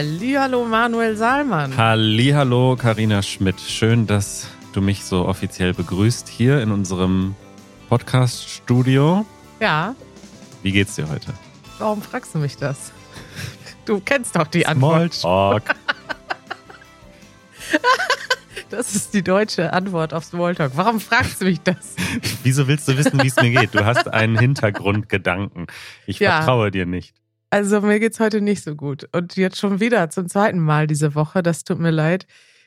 Hallihallo Manuel Salmann. Hallihallo Karina Schmidt. Schön, dass du mich so offiziell begrüßt hier in unserem Podcast-Studio. Ja. Wie geht's dir heute? Warum fragst du mich das? Du kennst doch die Antwort. Smalltalk. Das ist die deutsche Antwort auf Smalltalk. Warum fragst du mich das? Wieso willst du wissen, wie es mir geht? Du hast einen Hintergrundgedanken. Ich Ja. vertraue dir nicht. Also mir geht's heute nicht so gut. Und jetzt schon wieder zum zweiten Mal diese Woche. Das tut mir leid.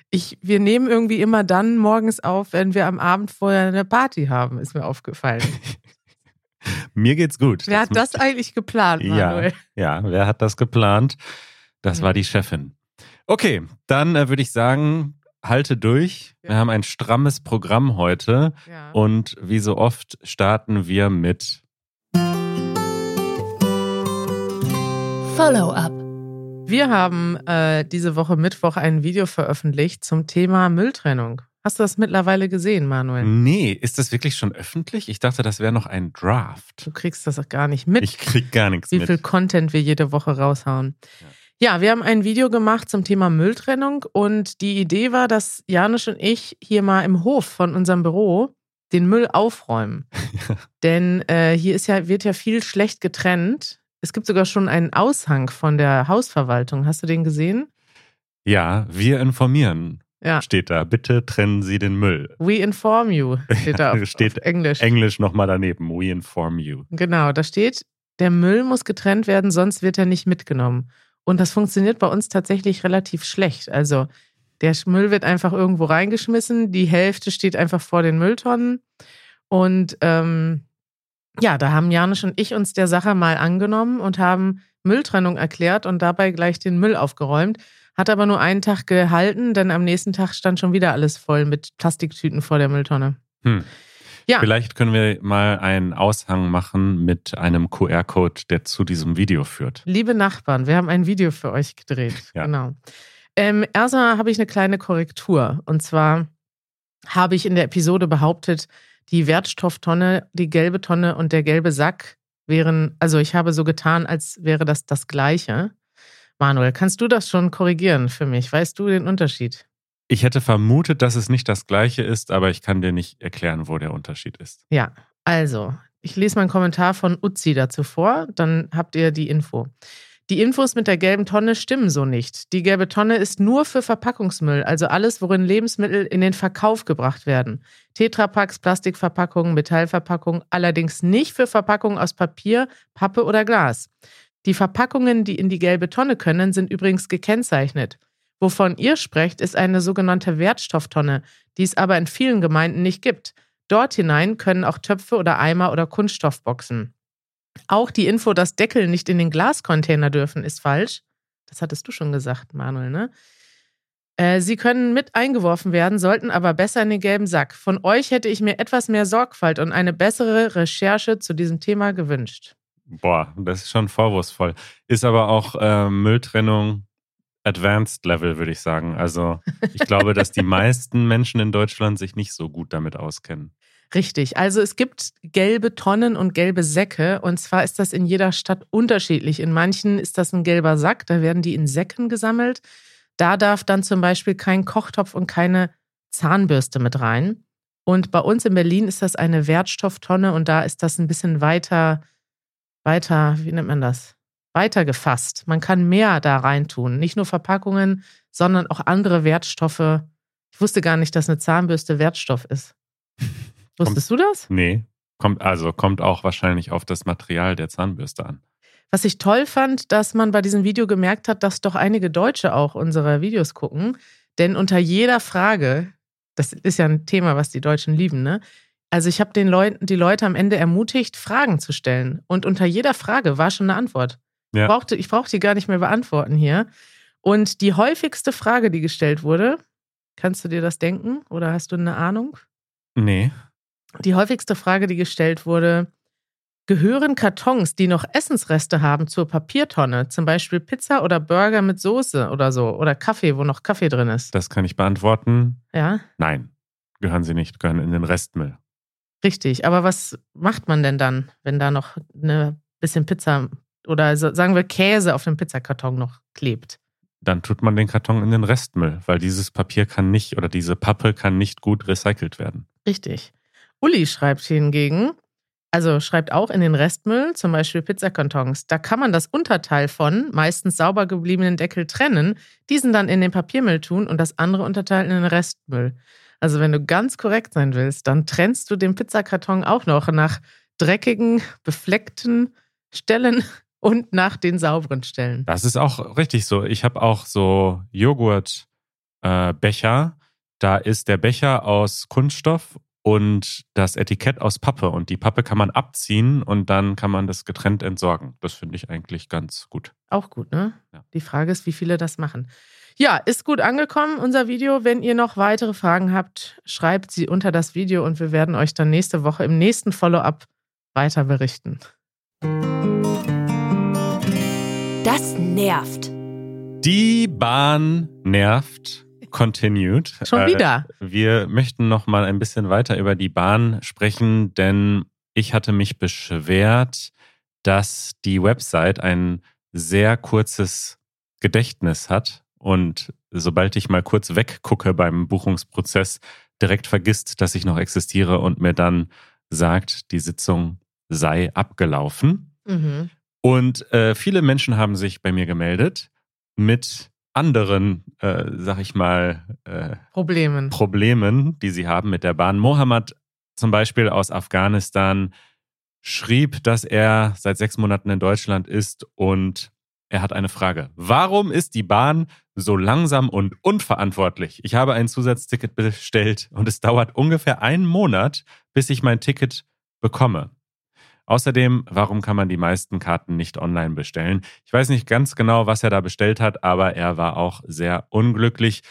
Ich, wir nehmen irgendwie immer dann morgens auf, wenn wir am Abend vorher eine Party haben, ist mir aufgefallen. Mir geht's gut. Wer hat das eigentlich geplant, Ja. Manuel? Ja, wer hat das geplant? Das war die Chefin. Okay, dann äh, würde ich sagen, halte durch. Wir Ja. haben ein strammes Programm heute Ja. und wie so oft starten wir mit Follow-up. Wir haben äh, diese Woche Mittwoch ein Video veröffentlicht zum Thema Mülltrennung. Hast du das mittlerweile gesehen, Manuel? Nee, ist das wirklich schon öffentlich? Ich dachte, das wäre noch ein Draft. Du kriegst das auch gar nicht mit, Ich krieg gar nichts wie mit. viel Content wir jede Woche raushauen. Ja. wir haben ein Video gemacht zum Thema Mülltrennung und die Idee war, dass Janusz und ich hier mal im Hof von unserem Büro den Müll aufräumen. Denn äh, hier ist ja, wird ja viel schlecht getrennt. Es gibt sogar schon einen Aushang von der Hausverwaltung. Hast du den gesehen? Ja, wir informieren. Ja. Steht da. Bitte trennen Sie den Müll. We inform you steht da auf, Steht auf Englisch. Englisch nochmal daneben. We inform you. Genau, da steht, der Müll muss getrennt werden, sonst wird er nicht mitgenommen. Und das funktioniert bei uns tatsächlich relativ schlecht. Also der Müll wird einfach irgendwo reingeschmissen, die Hälfte steht einfach vor den Mülltonnen. Und ähm, ja, da haben Janusz und ich uns der Sache mal angenommen und haben Mülltrennung erklärt und dabei gleich den Müll aufgeräumt. Hat aber nur einen Tag gehalten, denn am nächsten Tag stand schon wieder alles voll mit Plastiktüten vor der Mülltonne. Hm. Ja. Vielleicht können wir mal einen Aushang machen mit einem QR-Code, der zu diesem Video führt. Liebe Nachbarn, wir haben ein Video für euch gedreht. Ja. Genau. Ähm, erstmal habe ich eine kleine Korrektur. Und zwar habe ich in der Episode behauptet, die Wertstofftonne, die gelbe Tonne und der gelbe Sack wären, also ich habe so getan, als wäre das das Gleiche. Manuel, kannst du das schon korrigieren für mich? Weißt du den Unterschied? Ich hätte vermutet, dass es nicht das gleiche ist, aber ich kann dir nicht erklären, wo der Unterschied ist. Ja, also, ich lese mal einen Kommentar von Uzi dazu vor, dann habt ihr die Info. Die Infos mit der gelben Tonne stimmen so nicht. Die gelbe Tonne ist nur für Verpackungsmüll, also alles, worin Lebensmittel in den Verkauf gebracht werden. Tetrapacks, Plastikverpackungen, Metallverpackungen, allerdings nicht für Verpackungen aus Papier, Pappe oder Glas. Die Verpackungen, die in die gelbe Tonne können, sind übrigens gekennzeichnet. Wovon ihr sprecht, ist eine sogenannte Wertstofftonne, die es aber in vielen Gemeinden nicht gibt. Dort hinein können auch Töpfe oder Eimer oder Kunststoffboxen. Auch die Info, dass Deckel nicht in den Glascontainer dürfen, ist falsch. Das hattest du schon gesagt, Manuel, ne? Äh, Sie können mit eingeworfen werden, sollten aber besser in den gelben Sack. Von euch hätte ich mir etwas mehr Sorgfalt und eine bessere Recherche zu diesem Thema gewünscht. Boah, das ist schon vorwurfsvoll. Ist aber auch äh, Mülltrennung Advanced Level, würde ich sagen. Also ich glaube, dass die meisten Menschen in Deutschland sich nicht so gut damit auskennen. Richtig. Also es gibt gelbe Tonnen und gelbe Säcke. Und zwar ist das in jeder Stadt unterschiedlich. In manchen ist das ein gelber Sack, da werden die in Säcken gesammelt. Da darf dann zum Beispiel kein Kochtopf und keine Zahnbürste mit rein. Und bei uns in Berlin ist das eine Wertstofftonne und da ist das ein bisschen weiter, weiter, wie nennt man das? Weiter gefasst. Man kann mehr da reintun. Nicht nur Verpackungen, sondern auch andere Wertstoffe. Ich wusste gar nicht, dass eine Zahnbürste Wertstoff ist. Wusstest du das? Nee, kommt also kommt auch wahrscheinlich auf das Material der Zahnbürste an. Was ich toll fand, dass man bei diesem Video gemerkt hat, dass doch einige Deutsche auch unsere Videos gucken. Denn unter jeder Frage, das ist ja ein Thema, was die Deutschen lieben, ne? Also ich habe den Leuten, die Leute am Ende ermutigt, Fragen zu stellen. Und unter jeder Frage war schon eine Antwort. Ja. Ich brauchte, ich brauchte die gar nicht mehr beantworten hier. Und die häufigste Frage, die gestellt wurde, kannst du dir das denken oder hast du eine Ahnung? Nee. Die häufigste Frage, die gestellt wurde, gehören Kartons, die noch Essensreste haben, zur Papiertonne? Zum Beispiel Pizza oder Burger mit Soße oder so. Oder Kaffee, wo noch Kaffee drin ist. Das kann ich beantworten. Ja, Nein, gehören sie nicht, gehören in den Restmüll. richtig. Aber was macht man denn dann, wenn da noch eine bisschen Pizza oder sagen wir Käse auf dem Pizzakarton noch klebt? dann tut man den Karton in den Restmüll, weil dieses Papier kann nicht oder diese Pappe kann nicht gut recycelt werden. Richtig. Uli schreibt hingegen, also schreibt auch in den Restmüll, zum Beispiel Pizzakartons. Da kann man das Unterteil von meistens sauber gebliebenen Deckel trennen, diesen dann in den Papiermüll tun und das andere Unterteil in den Restmüll. Also wenn du ganz korrekt sein willst, dann trennst du den Pizzakarton auch noch nach dreckigen, befleckten Stellen und nach den sauberen Stellen. Das ist auch richtig so. Ich habe auch so Joghurtbecher. Äh, da ist der Becher aus Kunststoff und das Etikett aus Pappe. Und die Pappe kann man abziehen und dann kann man das getrennt entsorgen. Das finde ich eigentlich ganz gut. Auch gut, ne? Ja. Die Frage ist, wie viele das machen. Ja, ist gut angekommen, unser Video. Wenn ihr noch weitere Fragen habt, schreibt sie unter das Video und wir werden euch dann nächste Woche im nächsten Follow-up weiter berichten. Das nervt. Die Bahn nervt. Continued. Schon wieder. Äh, wir möchten noch mal ein bisschen weiter über die Bahn sprechen, denn ich hatte mich beschwert, dass die Website ein sehr kurzes Gedächtnis hat und sobald ich mal kurz weggucke beim Buchungsprozess, direkt vergisst, dass ich noch existiere und mir dann sagt, die Sitzung sei abgelaufen. Mhm. Und äh, viele Menschen haben sich bei mir gemeldet mit anderen, äh, sag ich mal, äh, Problemen. Problemen, die sie haben mit der Bahn. Mohammed zum Beispiel aus Afghanistan schrieb, dass er seit sechs Monaten in Deutschland ist und er hat eine Frage. Warum ist die Bahn so langsam und unverantwortlich? Ich habe ein Zusatzticket bestellt und es dauert ungefähr einen Monat, bis ich mein Ticket bekomme. Außerdem, warum kann man die meisten Karten nicht online bestellen? Ich weiß nicht ganz genau, was er da bestellt hat, aber er war auch sehr unglücklich.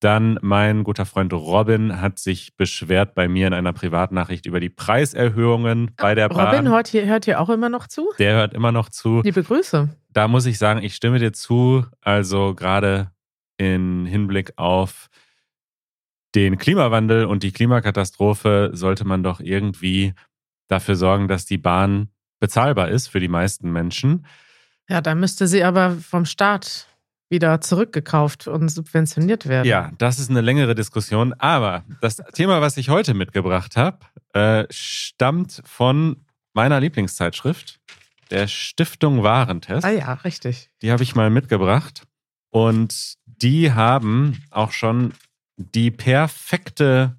Dann mein guter Freund Robin hat sich beschwert bei mir in einer Privatnachricht über die Preiserhöhungen bei der Bahn. Robin hört hier, hört hier auch immer noch zu? Der hört immer noch zu. Liebe Grüße. Da muss ich sagen, ich stimme dir zu. Also gerade in Hinblick auf den Klimawandel und die Klimakatastrophe sollte man doch irgendwie dafür sorgen, dass die Bahn bezahlbar ist für die meisten Menschen. Ja, da müsste sie aber vom Staat wieder zurückgekauft und subventioniert werden. Ja, das ist eine längere Diskussion. Aber das Thema, was ich heute mitgebracht habe, äh, stammt von meiner Lieblingszeitschrift, der Stiftung Warentest. Ah ja, richtig. Die habe ich mal mitgebracht. Und die haben auch schon die perfekte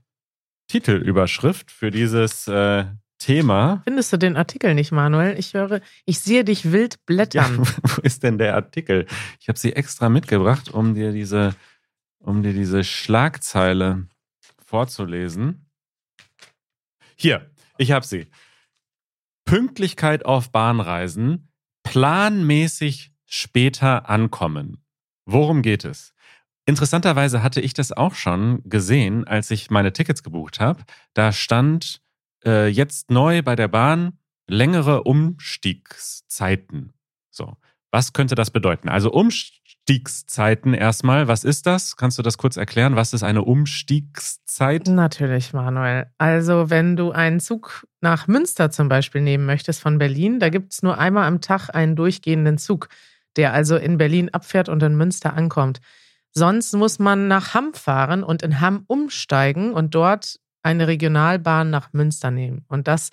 Titelüberschrift für dieses äh, Thema. Findest du den Artikel nicht, Manuel? Ich höre, ich sehe dich wild blättern. Ja, wo ist denn der Artikel? Ich habe sie extra mitgebracht, um dir diese, um dir diese Schlagzeile vorzulesen. Hier, ich habe sie. Pünktlichkeit auf Bahnreisen, planmäßig später ankommen. Worum geht es? Interessanterweise hatte ich das auch schon gesehen, als ich meine Tickets gebucht habe. Da stand äh, jetzt neu bei der Bahn längere Umstiegszeiten. So, was könnte das bedeuten? Also Umstiegszeiten erstmal, was ist das? Kannst du das kurz erklären? Was ist eine Umstiegszeit? Natürlich, Manuel. Also wenn du einen Zug nach Münster zum Beispiel nehmen möchtest von Berlin, da gibt es nur einmal am Tag einen durchgehenden Zug, der also in Berlin abfährt und in Münster ankommt. Sonst muss man nach Hamm fahren und in Hamm umsteigen und dort eine Regionalbahn nach Münster nehmen. Und das,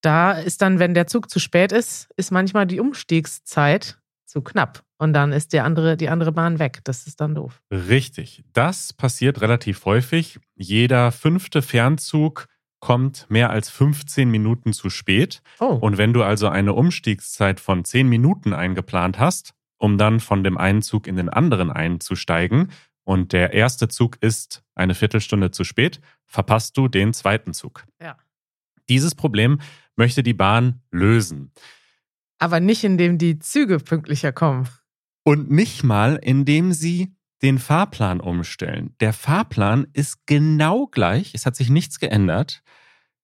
da ist dann, wenn der Zug zu spät ist, ist manchmal die Umstiegszeit zu knapp. Und dann ist die andere, die andere Bahn weg. Das ist dann doof. Richtig. Das passiert relativ häufig. Jeder fünfte Fernzug kommt mehr als 15 Minuten zu spät. Oh. Und wenn du also eine Umstiegszeit von 10 Minuten eingeplant hast, um dann von dem einen Zug in den anderen einzusteigen, und der erste Zug ist eine Viertelstunde zu spät, verpasst du den zweiten Zug. Ja. Dieses Problem möchte die Bahn lösen. Aber nicht, indem die Züge pünktlicher kommen. Und nicht mal, indem sie den Fahrplan umstellen. Der Fahrplan ist genau gleich, es hat sich nichts geändert.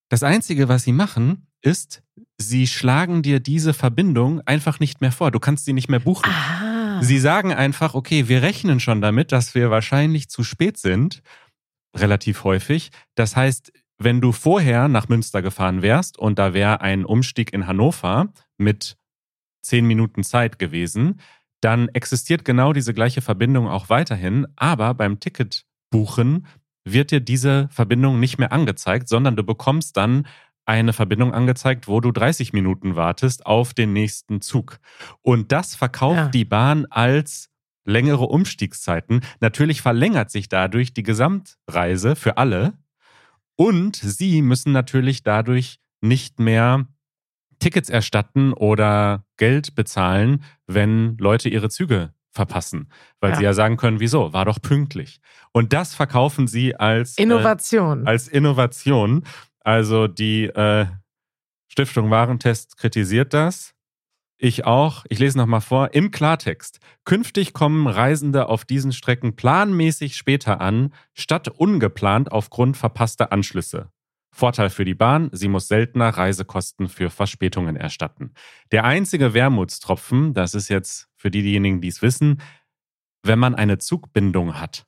Das Einzige, was sie machen, ist, sie schlagen dir diese Verbindung einfach nicht mehr vor. Du kannst sie nicht mehr buchen. Aha. Sie sagen einfach, okay, wir rechnen schon damit, dass wir wahrscheinlich zu spät sind, relativ häufig. Das heißt, wenn du vorher nach Münster gefahren wärst und da wäre ein Umstieg in Hannover mit zehn Minuten Zeit gewesen, dann existiert genau diese gleiche Verbindung auch weiterhin, aber beim Ticketbuchen wird dir diese Verbindung nicht mehr angezeigt, sondern du bekommst dann eine Verbindung angezeigt, wo du 30 Minuten wartest auf den nächsten Zug. Und das verkauft Ja. die Bahn als längere Umstiegszeiten. Natürlich verlängert sich dadurch die Gesamtreise für alle. Und sie müssen natürlich dadurch nicht mehr Tickets erstatten oder Geld bezahlen, wenn Leute ihre Züge verpassen. Weil Ja. sie ja sagen können, wieso? War doch pünktlich. Und das verkaufen sie als, äh, Innovation. als Innovation. Also die äh, Stiftung Warentest kritisiert das. Ich auch. Ich lese nochmal vor. Im Klartext. Künftig kommen Reisende auf diesen Strecken planmäßig später an, statt ungeplant aufgrund verpasster Anschlüsse. Vorteil für die Bahn, sie muss seltener Reisekosten für Verspätungen erstatten. Der einzige Wermutstropfen, das ist jetzt für diejenigen, die es wissen, wenn man eine Zugbindung hat,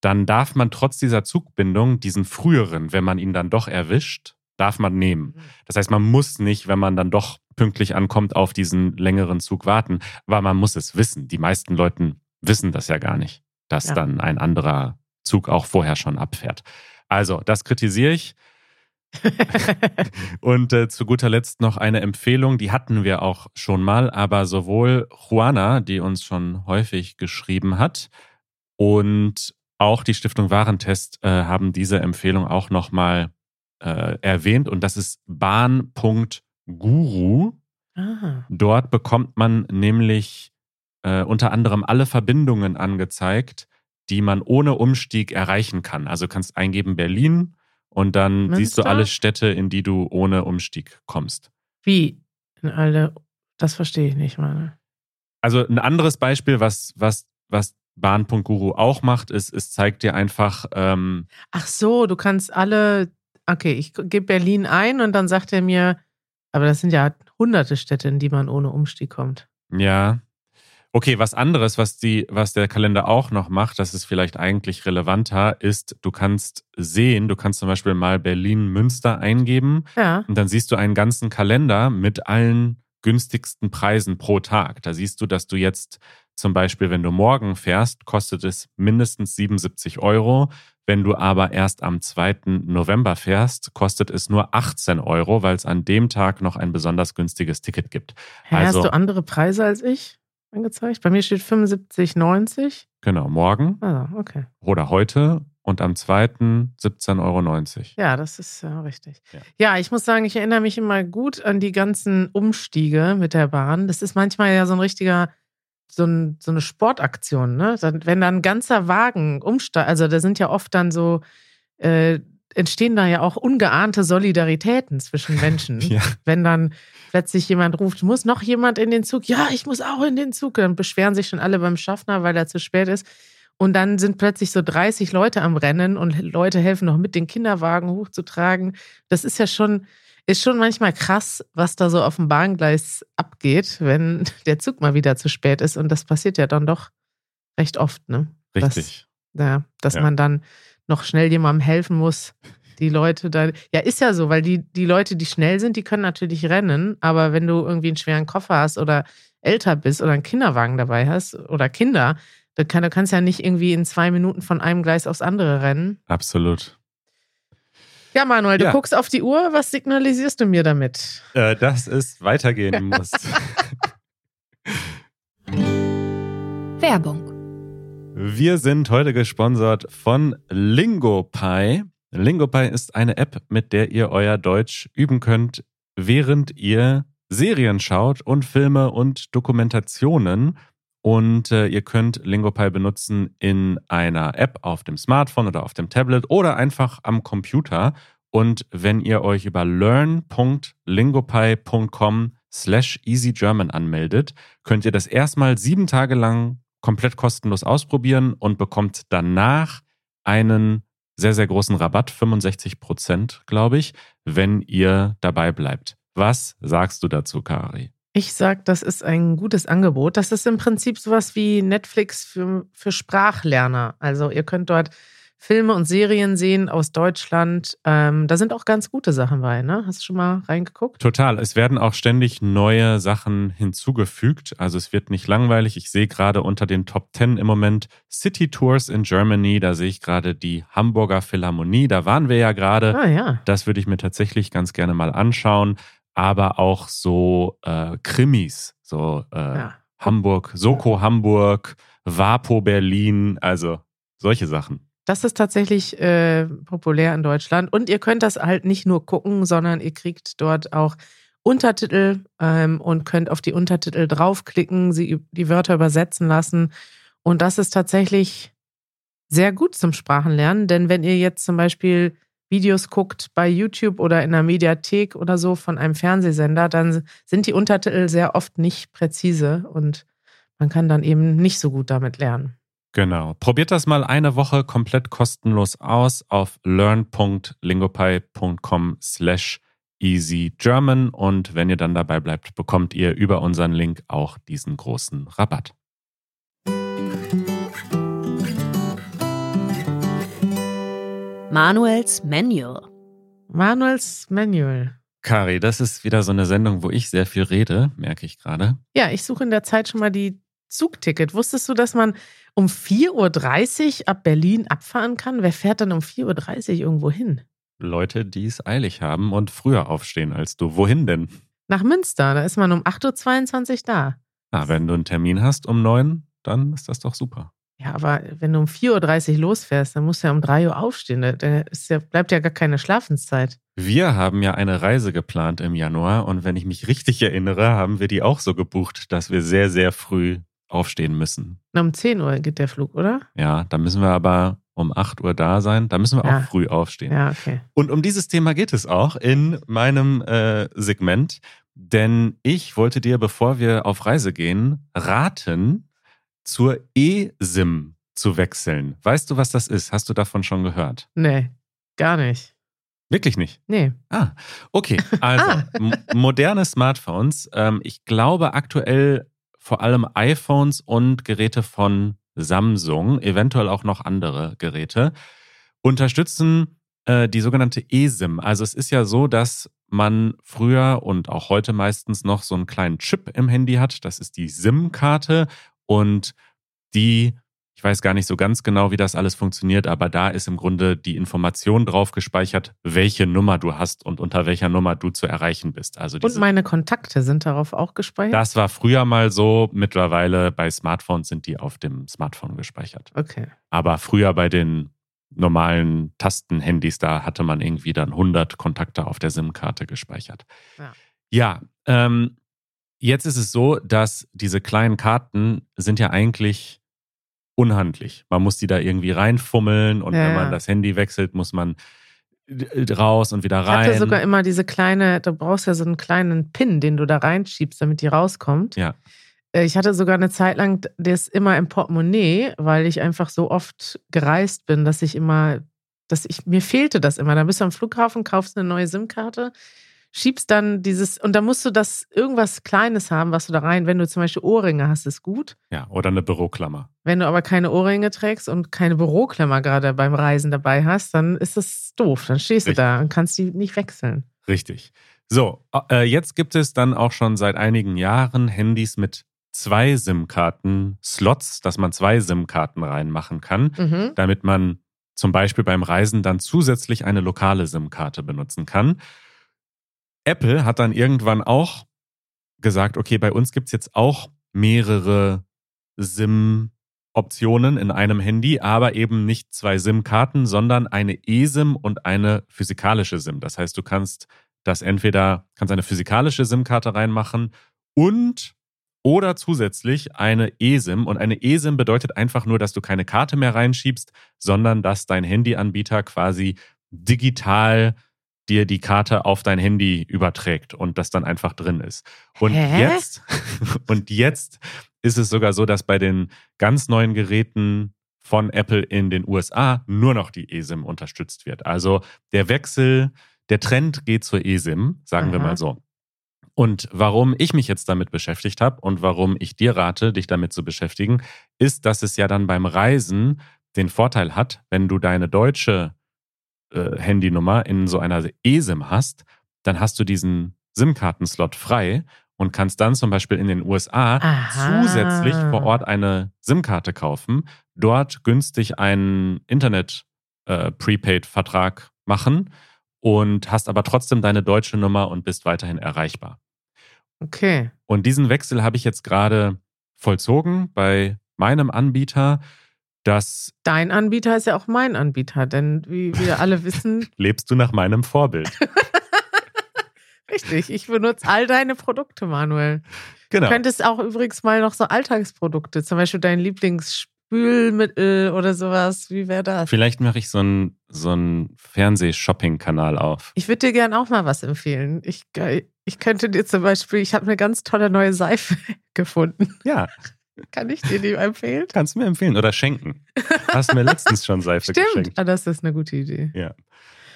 dann darf man trotz dieser Zugbindung diesen früheren, wenn man ihn dann doch erwischt, darf man nehmen. Das heißt, man muss nicht, wenn man dann doch pünktlich ankommt, auf diesen längeren Zug warten, weil man muss es wissen. Die meisten Leute wissen das ja gar nicht, dass Ja. dann ein anderer Zug auch vorher schon abfährt. Also, das kritisiere ich. Und äh, zu guter Letzt noch eine Empfehlung, die hatten wir auch schon mal, aber sowohl Juana, die uns schon häufig geschrieben hat, und auch die Stiftung Warentest äh, haben diese Empfehlung auch nochmal äh, erwähnt und das ist bahn.guru. ah, Dort bekommt man nämlich äh, unter anderem alle Verbindungen angezeigt, die man ohne Umstieg erreichen kann. Also du kannst eingeben Berlin und dann siehst du Münster? alle Städte, in die du ohne Umstieg kommst. wie? In alle, das verstehe ich nicht mal. Also ein anderes Beispiel, was, was, was Bahn.guru auch macht, ist, es zeigt dir einfach, ähm, Ach so, du kannst alle. Okay, ich gebe Berlin ein und dann sagt er mir, aber das sind ja hunderte Städte, in die man ohne Umstieg kommt. ja. Okay, was anderes, was die, was der Kalender auch noch macht, das ist vielleicht eigentlich relevanter, ist, du kannst sehen, du kannst zum Beispiel mal Berlin-Münster eingeben Ja. Und dann siehst du einen ganzen Kalender mit allen günstigsten Preisen pro Tag. Da siehst du, dass du jetzt zum Beispiel, wenn du morgen fährst, kostet es mindestens 77 Euro. Wenn du aber erst am 2. November fährst, kostet es nur 18 Euro, weil es an dem Tag noch ein besonders günstiges Ticket gibt. Hä, Also- hast du andere Preise als ich angezeigt? Bei mir steht 75,90. Genau, morgen Ah, okay. oder heute und am 2. 17,90 Euro. Ja, das ist ja richtig. Ja. Ja. ich muss sagen, ich erinnere mich immer gut an die ganzen Umstiege mit der Bahn. Das ist manchmal ja so ein richtiger, so, ein, so eine Sportaktion, ne? Wenn dann ein ganzer Wagen umsteigt, also da sind ja oft dann so, äh, entstehen da ja auch ungeahnte Solidaritäten zwischen Menschen. Ja. Wenn dann plötzlich jemand ruft, muss noch jemand in den Zug? Ja, ich muss auch in den Zug. Dann beschweren sich schon alle beim Schaffner, weil er zu spät ist. Und dann sind plötzlich so 30 Leute am Rennen und Leute helfen noch mit, den Kinderwagen hochzutragen. Das ist ja schon, ist schon manchmal krass, was da so auf dem Bahngleis abgeht, wenn der Zug mal wieder zu spät ist. Und das passiert ja dann doch recht oft, ne? Richtig. Ja, dass Ja. man dann noch schnell jemandem helfen muss. Die Leute da. Ja, ist ja so, weil die, die Leute, die schnell sind, die können natürlich rennen, aber wenn du irgendwie einen schweren Koffer hast oder älter bist oder einen Kinderwagen dabei hast oder Kinder, dann kann, du kannst ja nicht irgendwie in zwei Minuten von einem Gleis aufs andere rennen. Absolut. Ja, Manuel, du Ja. guckst auf die Uhr, was signalisierst du mir damit? Äh, dass es weitergehen muss. Werbung. Wir sind heute gesponsert von LingoPie. LingoPie ist eine App, mit der ihr euer Deutsch üben könnt, während ihr Serien schaut und Filme und Dokumentationen. Und äh, ihr könnt LingoPie benutzen in einer App auf dem Smartphone oder auf dem Tablet oder einfach am Computer. Und wenn ihr euch über learn.lingopie.com slash easygerman anmeldet, könnt ihr das erstmal sieben Tage lang komplett kostenlos ausprobieren und bekommt danach einen sehr, sehr großen Rabatt, 65 Prozent, glaube ich, wenn ihr dabei bleibt. Was sagst du dazu, Kari? Ich sag, das ist ein gutes Angebot. Das ist im Prinzip sowas wie Netflix für, für Sprachlerner. Also ihr könnt dort Filme und Serien sehen aus Deutschland. Ähm, da sind auch ganz gute Sachen bei, ne? Hast du schon mal reingeguckt? Total. Es werden auch ständig neue Sachen hinzugefügt. Also es wird nicht langweilig. Ich sehe gerade unter den Top 10 im Moment City Tours in Germany. Da sehe ich gerade die Hamburger Philharmonie. Da waren wir ja gerade. Ah ja. Das würde ich mir tatsächlich ganz gerne mal anschauen. Aber auch so äh, Krimis, so äh, Ja. Hamburg, Soko Hamburg, Vapo Berlin, also solche Sachen. Das ist tatsächlich äh, populär in Deutschland. Und ihr könnt das halt nicht nur gucken, sondern ihr kriegt dort auch Untertitel ähm, und könnt auf die Untertitel draufklicken, sie die Wörter übersetzen lassen. Und das ist tatsächlich sehr gut zum Sprachenlernen, denn wenn ihr jetzt zum Beispiel Videos guckt bei YouTube oder in der Mediathek oder so von einem Fernsehsender, dann sind die Untertitel sehr oft nicht präzise und man kann dann eben nicht so gut damit lernen. Genau. Probiert das mal eine Woche komplett kostenlos aus auf learn.lingopie.com slash easygerman und wenn ihr dann dabei bleibt, bekommt ihr über unseren Link auch diesen großen Rabatt. Manuels Manual. Manuels Manual. Kari, das ist wieder so eine Sendung, wo ich sehr viel rede, merke ich gerade. Ja, ich suche in der Zeit schon mal die Zugticket. Wusstest du, dass man um 4.30 Uhr ab Berlin abfahren kann? Wer fährt dann um 4.30 Uhr irgendwo hin? Leute, die es eilig haben und früher aufstehen als du. Wohin denn? Nach Münster. Da ist man um 8.22 Uhr da. Ah, wenn du einen Termin hast um neun, dann ist das doch super. Ja, aber wenn du um 4.30 Uhr losfährst, dann musst du ja um 3 Uhr aufstehen. Da, ja, bleibt ja gar keine Schlafenszeit. Wir haben ja eine Reise geplant im Januar und wenn ich mich richtig erinnere, haben wir die auch so gebucht, dass wir sehr, sehr früh aufstehen müssen. Na, um 10 Uhr geht der Flug, oder? Ja, da müssen wir aber um 8 Uhr da sein. Da müssen wir Ja. auch früh aufstehen. Ja, okay. Und um dieses Thema geht es auch in meinem äh, Segment. Denn ich wollte dir, bevor wir auf Reise gehen, raten, zur eSIM zu wechseln. Weißt du, was das ist? Hast du davon schon gehört? Nee, gar nicht. Wirklich nicht. Nee. Ah, okay. Also, m- moderne Smartphones. Ähm, ich glaube aktuell vor allem iPhones und Geräte von Samsung, eventuell auch noch andere Geräte, unterstützen äh, die sogenannte eSIM. Also es ist ja so, dass man früher und auch heute meistens noch so einen kleinen Chip im Handy hat. Das ist die SIM-Karte und die, ich weiß gar nicht so ganz genau, wie das alles funktioniert, aber da ist im Grunde die Information drauf gespeichert, welche Nummer du hast und unter welcher Nummer du zu erreichen bist. Also Und diese, meine Kontakte sind darauf auch gespeichert? das war früher mal so. Mittlerweile bei Smartphones sind die auf dem Smartphone gespeichert. Okay. Aber früher bei den normalen Tastenhandys, da hatte man irgendwie dann 100 Kontakte auf der SIM-Karte gespeichert. Ja. Ja, ähm, jetzt ist es so, dass diese kleinen Karten sind ja eigentlich unhandlich. Man muss die da irgendwie reinfummeln und Ja, wenn man das Handy wechselt, muss man äh, raus und wieder Ich hatte rein. sogar immer diese kleine, du brauchst ja so einen kleinen Pin, den du da reinschiebst, damit die rauskommt. Ja. Äh, Ich hatte sogar eine Zeit lang das immer im Portemonnaie, weil ich einfach so oft gereist bin, dass ich immer, dass ich, mir fehlte das immer. Dann bist du am Flughafen, kaufst eine neue SIM-Karte, schiebst dann dieses, und da musst du das irgendwas Kleines haben, was du da rein, wenn du zum Beispiel Ohrringe hast, ist gut. ja, oder eine Büroklammer. Wenn du aber keine Ohrringe trägst und keine Büroklammer gerade beim Reisen dabei hast, dann ist das doof. Dann stehst du Richtig. da und kannst die nicht wechseln. Richtig. So, äh, jetzt gibt es dann auch schon seit einigen Jahren Handys mit zwei SIM-Karten-Slots, dass man zwei SIM-Karten reinmachen kann, Mhm. damit man zum Beispiel beim Reisen dann zusätzlich eine lokale SIM-Karte benutzen kann. Apple hat dann irgendwann auch gesagt, okay, bei uns gibt es jetzt auch mehrere SIM-Optionen in einem Handy, aber eben nicht zwei SIM-Karten, sondern eine eSIM und eine physikalische SIM. Das heißt, du kannst das entweder, kannst eine physikalische SIM-Karte reinmachen und oder zusätzlich eine eSIM. Und eine eSIM bedeutet einfach nur, dass du keine Karte mehr reinschiebst, sondern dass dein Handyanbieter quasi digital dir die Karte auf dein Handy überträgt und das dann einfach drin ist. Und Hä? jetzt, und jetzt ist es sogar so, dass bei den ganz neuen Geräten von Apple in den USA nur noch die eSIM unterstützt wird. Also der Wechsel, der Trend geht zur eSIM, sagen wir Aha. mal so. Und warum ich mich jetzt damit beschäftigt habe und warum ich dir rate, dich damit zu beschäftigen, ist, dass es ja dann beim Reisen den Vorteil hat, wenn du deine deutsche äh, Handynummer in so einer eSIM hast, dann hast du diesen SIM-Kartenslot frei und kannst dann zum Beispiel in den USA Aha. zusätzlich vor Ort eine SIM-Karte kaufen, dort günstig einen Internet-Prepaid-Vertrag machen und hast aber trotzdem deine deutsche Nummer und bist weiterhin erreichbar. Okay. Und diesen Wechsel habe ich jetzt gerade vollzogen bei meinem Anbieter. Das Dein Anbieter ist ja auch mein Anbieter, denn wie wir alle wissen, lebst du nach meinem Vorbild. richtig, ich benutze all deine Produkte, Manuel. Genau. Du könntest auch übrigens mal noch so Alltagsprodukte, zum Beispiel dein Lieblingsspülmittel oder sowas. Wie wäre das? Vielleicht mache ich so einen so einen Fernseh-Shopping-Kanal auf. Ich würde dir gern auch mal was empfehlen. Ich, ich könnte dir zum Beispiel, ich habe eine ganz tolle neue Seife gefunden. Ja, Kann ich dir die empfehlen? kannst du mir empfehlen oder schenken. Hast mir letztens schon Seife Stimmt. geschenkt. Ah, das ist eine gute Idee. Ja.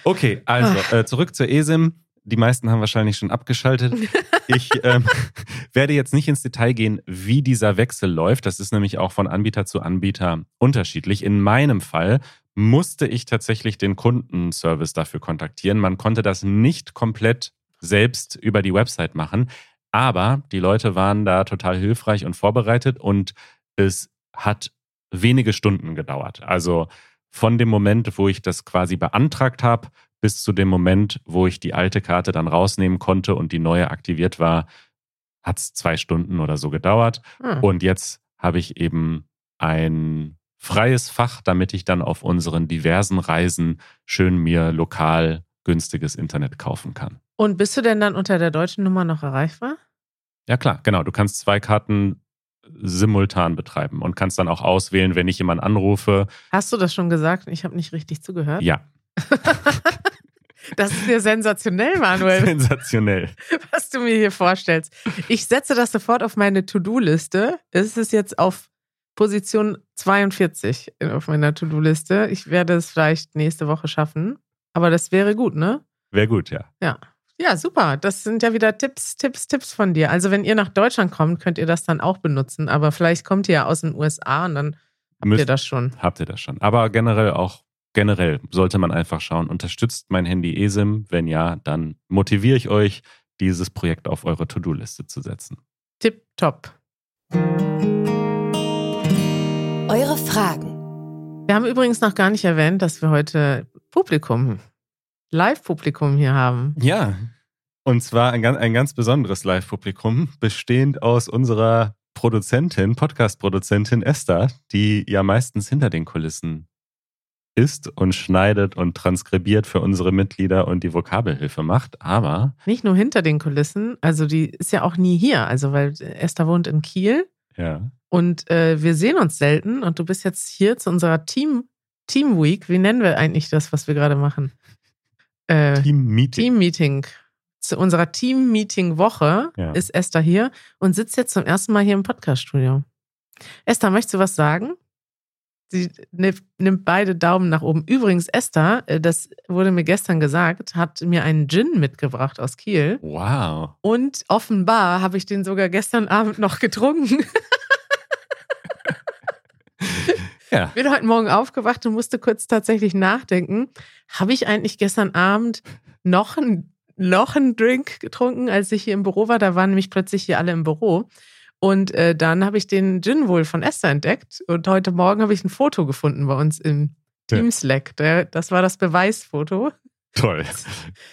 Okay, also äh, zurück zur ESIM. Die meisten haben wahrscheinlich schon abgeschaltet. Ich ähm, werde jetzt nicht ins Detail gehen, wie dieser Wechsel läuft. Das ist nämlich auch von Anbieter zu Anbieter unterschiedlich. In meinem Fall musste ich tatsächlich den Kundenservice dafür kontaktieren. Man konnte das nicht komplett selbst über die Website machen, aber die Leute waren da total hilfreich und vorbereitet und es hat wenige Stunden gedauert. Also von dem Moment, wo ich das quasi beantragt habe, bis zu dem Moment, wo ich die alte Karte dann rausnehmen konnte und die neue aktiviert war, hat es zwei Stunden oder so gedauert. Hm. Und jetzt habe ich eben ein freies Fach, damit ich dann auf unseren diversen Reisen schön mir lokal günstiges Internet kaufen kann. Und bist du denn dann unter der deutschen Nummer noch erreichbar? Ja klar, genau. Du kannst zwei Karten simultan betreiben und kannst dann auch auswählen, wenn ich jemanden anrufe. Hast du das schon gesagt? Ich habe nicht richtig zugehört. Ja, Das ist ja sensationell, Manuel, sensationell. was du mir hier vorstellst. Ich setze das sofort auf meine To-Do-Liste. Es ist jetzt auf Position 42 auf meiner To-Do-Liste. Ich werde es vielleicht nächste Woche schaffen. Aber das wäre gut, ne? Wäre gut, ja. Ja, super. Das sind ja wieder Tipps, Tipps, Tipps von dir. Also wenn ihr nach Deutschland kommt, könnt ihr das dann auch benutzen. Aber vielleicht kommt ihr ja aus den USA und dann habt ihr Müsst, das schon. habt ihr das schon. Aber generell auch, generell sollte man einfach schauen, unterstützt mein Handy eSIM? Wenn ja, dann motiviere ich euch, dieses Projekt auf eure To-Do-Liste zu setzen. Tipp top. Eure Fragen. Wir haben übrigens noch gar nicht erwähnt, dass wir heute Publikum, Live-Publikum hier haben. Ja, und zwar ein ganz, ein ganz besonderes Live-Publikum, bestehend aus unserer Produzentin, Podcast-Produzentin Esther, die ja meistens hinter den Kulissen ist und schneidet und transkribiert für unsere Mitglieder und die Vokabelhilfe macht. Aber Nicht nur hinter den Kulissen, also die ist ja auch nie hier, also weil Esther wohnt in Kiel ja, und äh, wir sehen uns selten und du bist jetzt hier zu unserer Team, Team Week. Wie nennen wir eigentlich das, was wir gerade machen? Äh, Team-Meeting. Team-Meeting. Zu unserer Team-Meeting-Woche Ja. ist Esther hier und sitzt jetzt zum ersten Mal hier im Podcast-Studio. Esther, möchtest du was sagen? Sie nimmt beide Daumen nach oben. Übrigens, Esther, äh, das wurde mir gestern gesagt, hat mir einen Gin mitgebracht aus Kiel. Wow. Und offenbar habe ich den sogar gestern Abend noch getrunken. Ja, bin heute Morgen aufgewacht und musste kurz tatsächlich nachdenken. Habe ich eigentlich gestern Abend noch einen, noch einen Drink getrunken, als ich hier im Büro war? Da waren nämlich plötzlich hier alle im Büro. Und äh, dann habe ich den Gin wohl von Esther entdeckt. Und heute Morgen habe ich ein Foto gefunden bei uns im. Team Slack. Der, das war das Beweisfoto, toll.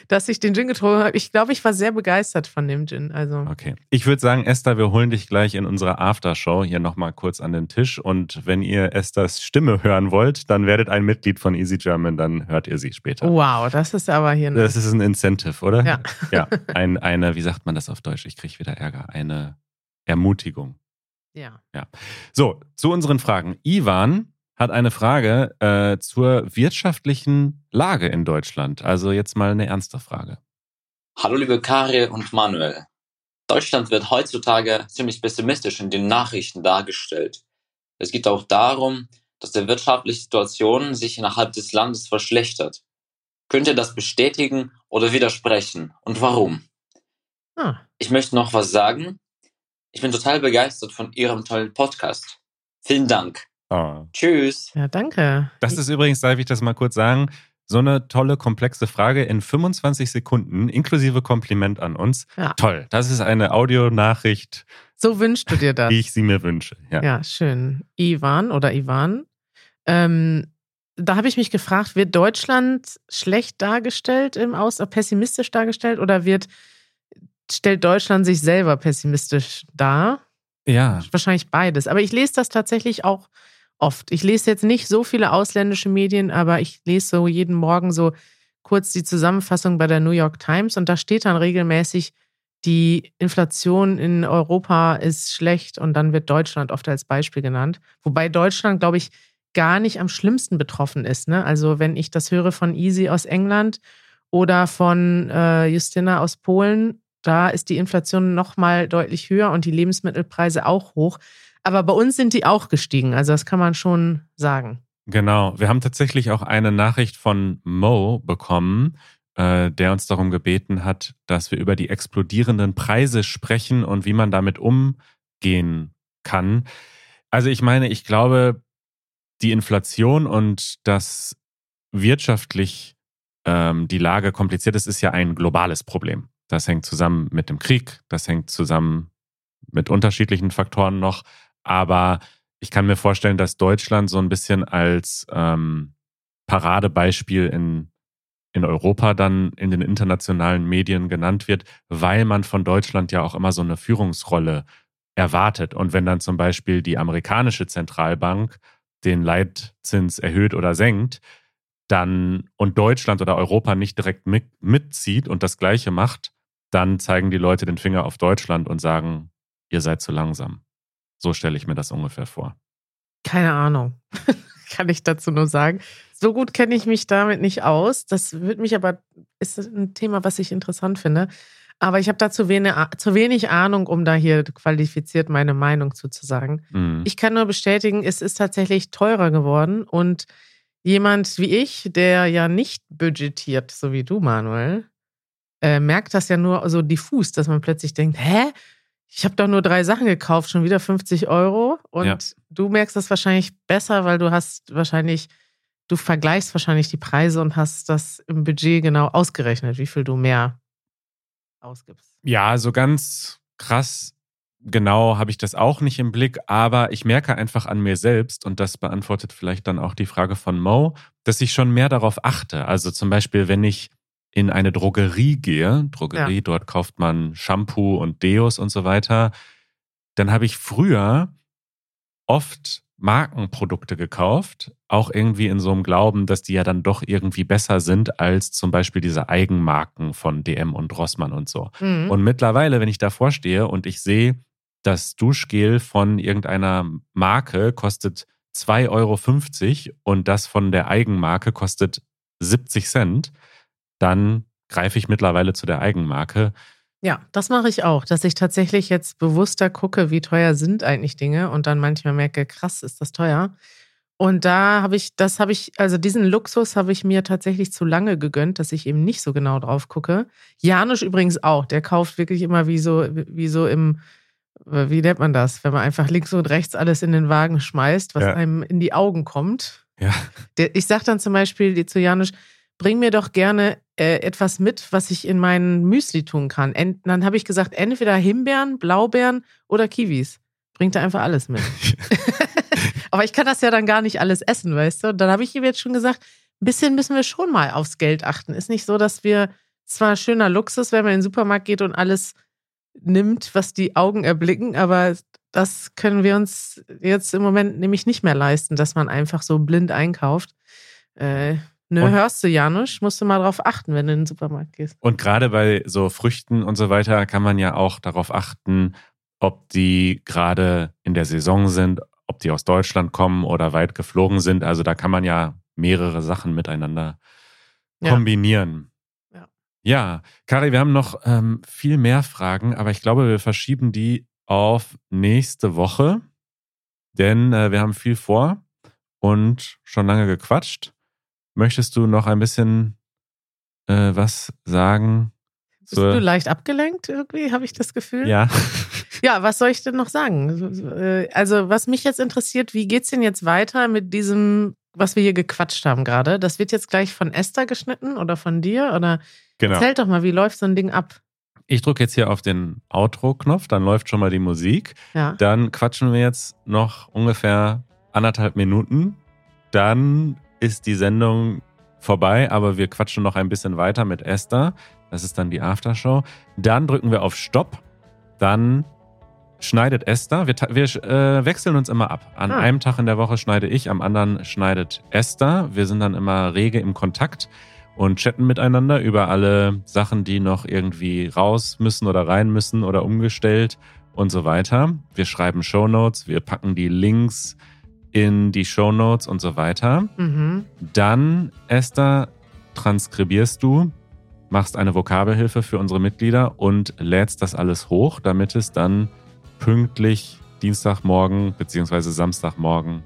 dass ich den Gin getrunken habe. Ich glaube, ich war sehr begeistert von dem Gin. Also Okay. Ich würde sagen, Esther, wir holen dich gleich in unserer Aftershow hier nochmal kurz an den Tisch. Und wenn ihr Esthers Stimme hören wollt, dann werdet ein Mitglied von Easy German, dann hört ihr sie später. wow, das ist aber hier Das ist ein Incentive, oder? Ja. Ja, ein, eine, wie sagt man das auf Deutsch? Ich kriege wieder Ärger. Eine Ermutigung. ja. So, zu unseren Fragen. Ivan hat eine Frage äh, zur wirtschaftlichen Lage in Deutschland. Also jetzt mal eine ernste Frage. Hallo liebe Karin und Manuel. Deutschland wird heutzutage ziemlich pessimistisch in den Nachrichten dargestellt. Es geht auch darum, dass die wirtschaftliche Situation sich innerhalb des Landes verschlechtert. Könnt ihr das bestätigen oder widersprechen? Und warum? Ah, Ich möchte noch was sagen. Ich bin total begeistert von Ihrem tollen Podcast. Vielen Dank. Oh. Tschüss. Ja, danke. Das ist übrigens, darf ich das mal kurz sagen, so eine tolle, komplexe Frage in 25 Sekunden, inklusive Kompliment an uns. Ja. Toll. Das ist eine Audionachricht, So wünschst du dir das. wie ich sie mir wünsche. Ja. Ja, schön. Ivan oder Ivan. Ähm, da habe ich mich gefragt, wird Deutschland schlecht dargestellt im Aus, äh, pessimistisch dargestellt oder wird stellt Deutschland sich selber pessimistisch dar? ja. Wahrscheinlich beides. Aber ich lese das tatsächlich auch oft. Ich lese jetzt nicht so viele ausländische Medien, aber ich lese so jeden Morgen so kurz die Zusammenfassung bei der New York Times und da steht dann regelmäßig, die Inflation in Europa ist schlecht und dann wird Deutschland oft als Beispiel genannt. Wobei Deutschland, glaube ich, gar nicht am schlimmsten betroffen ist. Ne? Also wenn ich das höre von Easy aus England oder von äh, Justina aus Polen, da ist die Inflation noch mal deutlich höher und die Lebensmittelpreise auch hoch. Aber bei uns sind die auch gestiegen. Also das kann man schon sagen. Genau. Wir haben tatsächlich auch eine Nachricht von Mo bekommen, äh, der uns darum gebeten hat, dass wir über die explodierenden Preise sprechen und wie man damit umgehen kann. Also ich meine, ich glaube, die Inflation und das wirtschaftlich ähm, die Lage kompliziert ist, ist ja ein globales Problem. Das hängt zusammen mit dem Krieg, das hängt zusammen mit unterschiedlichen Faktoren noch. Aber ich kann mir vorstellen, dass Deutschland so ein bisschen als ähm, Paradebeispiel in, in Europa dann in den internationalen Medien genannt wird, weil man von Deutschland ja auch immer so eine Führungsrolle erwartet. Und wenn dann zum Beispiel die amerikanische Zentralbank den Leitzins erhöht oder senkt, dann und Deutschland oder Europa nicht direkt mit, mitzieht und das Gleiche macht, dann zeigen die Leute den Finger auf Deutschland und sagen, ihr seid zu langsam. So stelle ich mir das ungefähr vor. Keine Ahnung. kann ich dazu nur sagen. So gut kenne ich mich damit nicht aus. Das wird mich aber, ist ein Thema, was ich interessant finde. Aber ich habe da zu wenig, zu wenig Ahnung, um da hier qualifiziert meine Meinung zu, zu sagen. Mhm. Ich kann nur bestätigen, es ist tatsächlich teurer geworden und jemand wie ich, der ja nicht budgetiert, so wie du, Manuel, äh, merkt das ja nur so diffus, dass man plötzlich denkt, hä? Ich habe doch nur drei Sachen gekauft, schon wieder 50 Euro. Und Ja. du merkst das wahrscheinlich besser, weil du hast wahrscheinlich, du vergleichst wahrscheinlich die Preise und hast das im Budget genau ausgerechnet, wie viel du mehr ausgibst. Ja, so ganz krass genau habe ich das auch nicht im Blick, aber ich merke einfach an mir selbst, und das beantwortet vielleicht dann auch die Frage von Mo, dass ich schon mehr darauf achte. Also zum Beispiel, wenn ich in eine Drogerie gehe, Drogerie, dort kauft man Shampoo und Deos und so weiter, dann habe ich früher oft Markenprodukte gekauft, auch irgendwie in so einem Glauben, dass die ja dann doch irgendwie besser sind als zum Beispiel diese Eigenmarken von DM und Rossmann und so. Mhm. Und mittlerweile, wenn ich davor stehe und ich sehe, das Duschgel von irgendeiner Marke kostet 2,50 Euro und das von der Eigenmarke kostet 70 Cent, dann greife ich mittlerweile zu der Eigenmarke. Ja, das mache ich auch, dass ich tatsächlich jetzt bewusster gucke, wie teuer sind eigentlich Dinge und dann manchmal merke, krass, ist das teuer. Und da habe ich, das habe ich, also diesen Luxus habe ich mir tatsächlich zu lange gegönnt, dass ich eben nicht so genau drauf gucke. Janusz übrigens auch, der kauft wirklich immer wie so, wie so im, wie nennt man das, wenn man einfach links und rechts alles in den Wagen schmeißt, was Ja. einem in die Augen kommt. Ja. Der, ich sage dann zum Beispiel zu Janusz, bring mir doch gerne äh, etwas mit, was ich in meinen Müsli tun kann. Ent, dann habe ich gesagt, entweder Himbeeren, Blaubeeren oder Kiwis. Bringt er einfach alles mit. Aber ich kann das ja dann gar nicht alles essen, weißt du? Und dann habe ich ihm jetzt schon gesagt, ein bisschen müssen wir schon mal aufs Geld achten. Ist nicht so, dass wir zwar schöner Luxus, wenn man in den Supermarkt geht und alles nimmt, was die Augen erblicken, aber das können wir uns jetzt im Moment nämlich nicht mehr leisten, dass man einfach so blind einkauft. Äh, ne, Und- hörst du, Janusz, musst du mal drauf achten, wenn du in den Supermarkt gehst. Und gerade bei so Früchten und so weiter kann man ja auch darauf achten, ob die gerade in der Saison sind, ob die aus Deutschland kommen oder weit geflogen sind. Also da kann man ja mehrere Sachen miteinander Ja. kombinieren. Ja. Ja, Kari, wir haben noch ähm, viel mehr Fragen, aber ich glaube, wir verschieben die auf nächste Woche, denn äh, wir haben viel vor und schon lange gequatscht. Möchtest du noch ein bisschen äh, was sagen? Bist du leicht abgelenkt irgendwie, habe ich das Gefühl? Ja. Ja, was soll ich denn noch sagen? Äh, Also, was mich jetzt interessiert, wie geht's denn jetzt weiter mit diesem, was wir hier gequatscht haben gerade? Das wird jetzt gleich von Esther geschnitten oder von dir? Oder Genau. erzähl doch mal, wie läuft so ein Ding ab? Ich drücke jetzt hier auf den Outro-Knopf, dann läuft schon mal die Musik. Ja. Dann quatschen wir jetzt noch ungefähr anderthalb Minuten. Dann ist die Sendung vorbei, aber wir quatschen noch ein bisschen weiter mit Esther. Das ist dann die Aftershow. Dann drücken wir auf Stopp. Dann schneidet Esther. Wir, wir äh, wechseln uns immer ab. An Ah. einem Tag in der Woche schneide ich, am anderen schneidet Esther. Wir sind dann immer rege im Kontakt und chatten miteinander über alle Sachen, die noch irgendwie raus müssen oder rein müssen oder umgestellt und so weiter. Wir schreiben Shownotes, wir packen die Links in die Shownotes und so weiter. Mhm. Dann, Esther, transkribierst du, machst eine Vokabelhilfe für unsere Mitglieder und lädst das alles hoch, damit es dann pünktlich Dienstagmorgen bzw. Samstagmorgen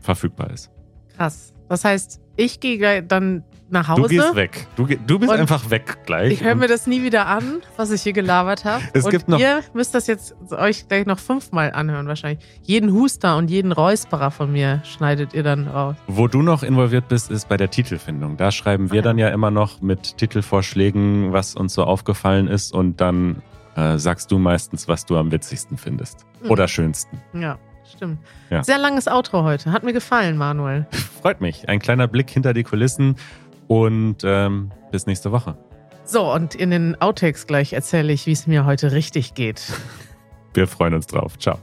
verfügbar ist. Krass. Das heißt, ich gehe dann nach Hause. Du gehst weg. Du, du bist einfach weg gleich. Ich höre mir das nie wieder an, was ich hier gelabert habe. Es und gibt noch- ihr müsst das jetzt euch gleich noch fünfmal anhören wahrscheinlich. Jeden Huster und jeden Räusperer von mir schneidet ihr dann raus. Wo du noch involviert bist, ist bei der Titelfindung. Da schreiben wir Ah. dann ja immer noch mit Titelvorschlägen, was uns so aufgefallen ist und dann äh, sagst du meistens, was du am witzigsten findest. Mhm. Oder schönsten. Ja, stimmt. Ja. Sehr langes Outro heute. Hat mir gefallen, Manuel. Freut mich. Ein kleiner Blick hinter die Kulissen und ähm, bis nächste Woche. So, und in den Outtakes gleich erzähle ich, wie es mir heute richtig geht. Wir freuen uns drauf. Ciao.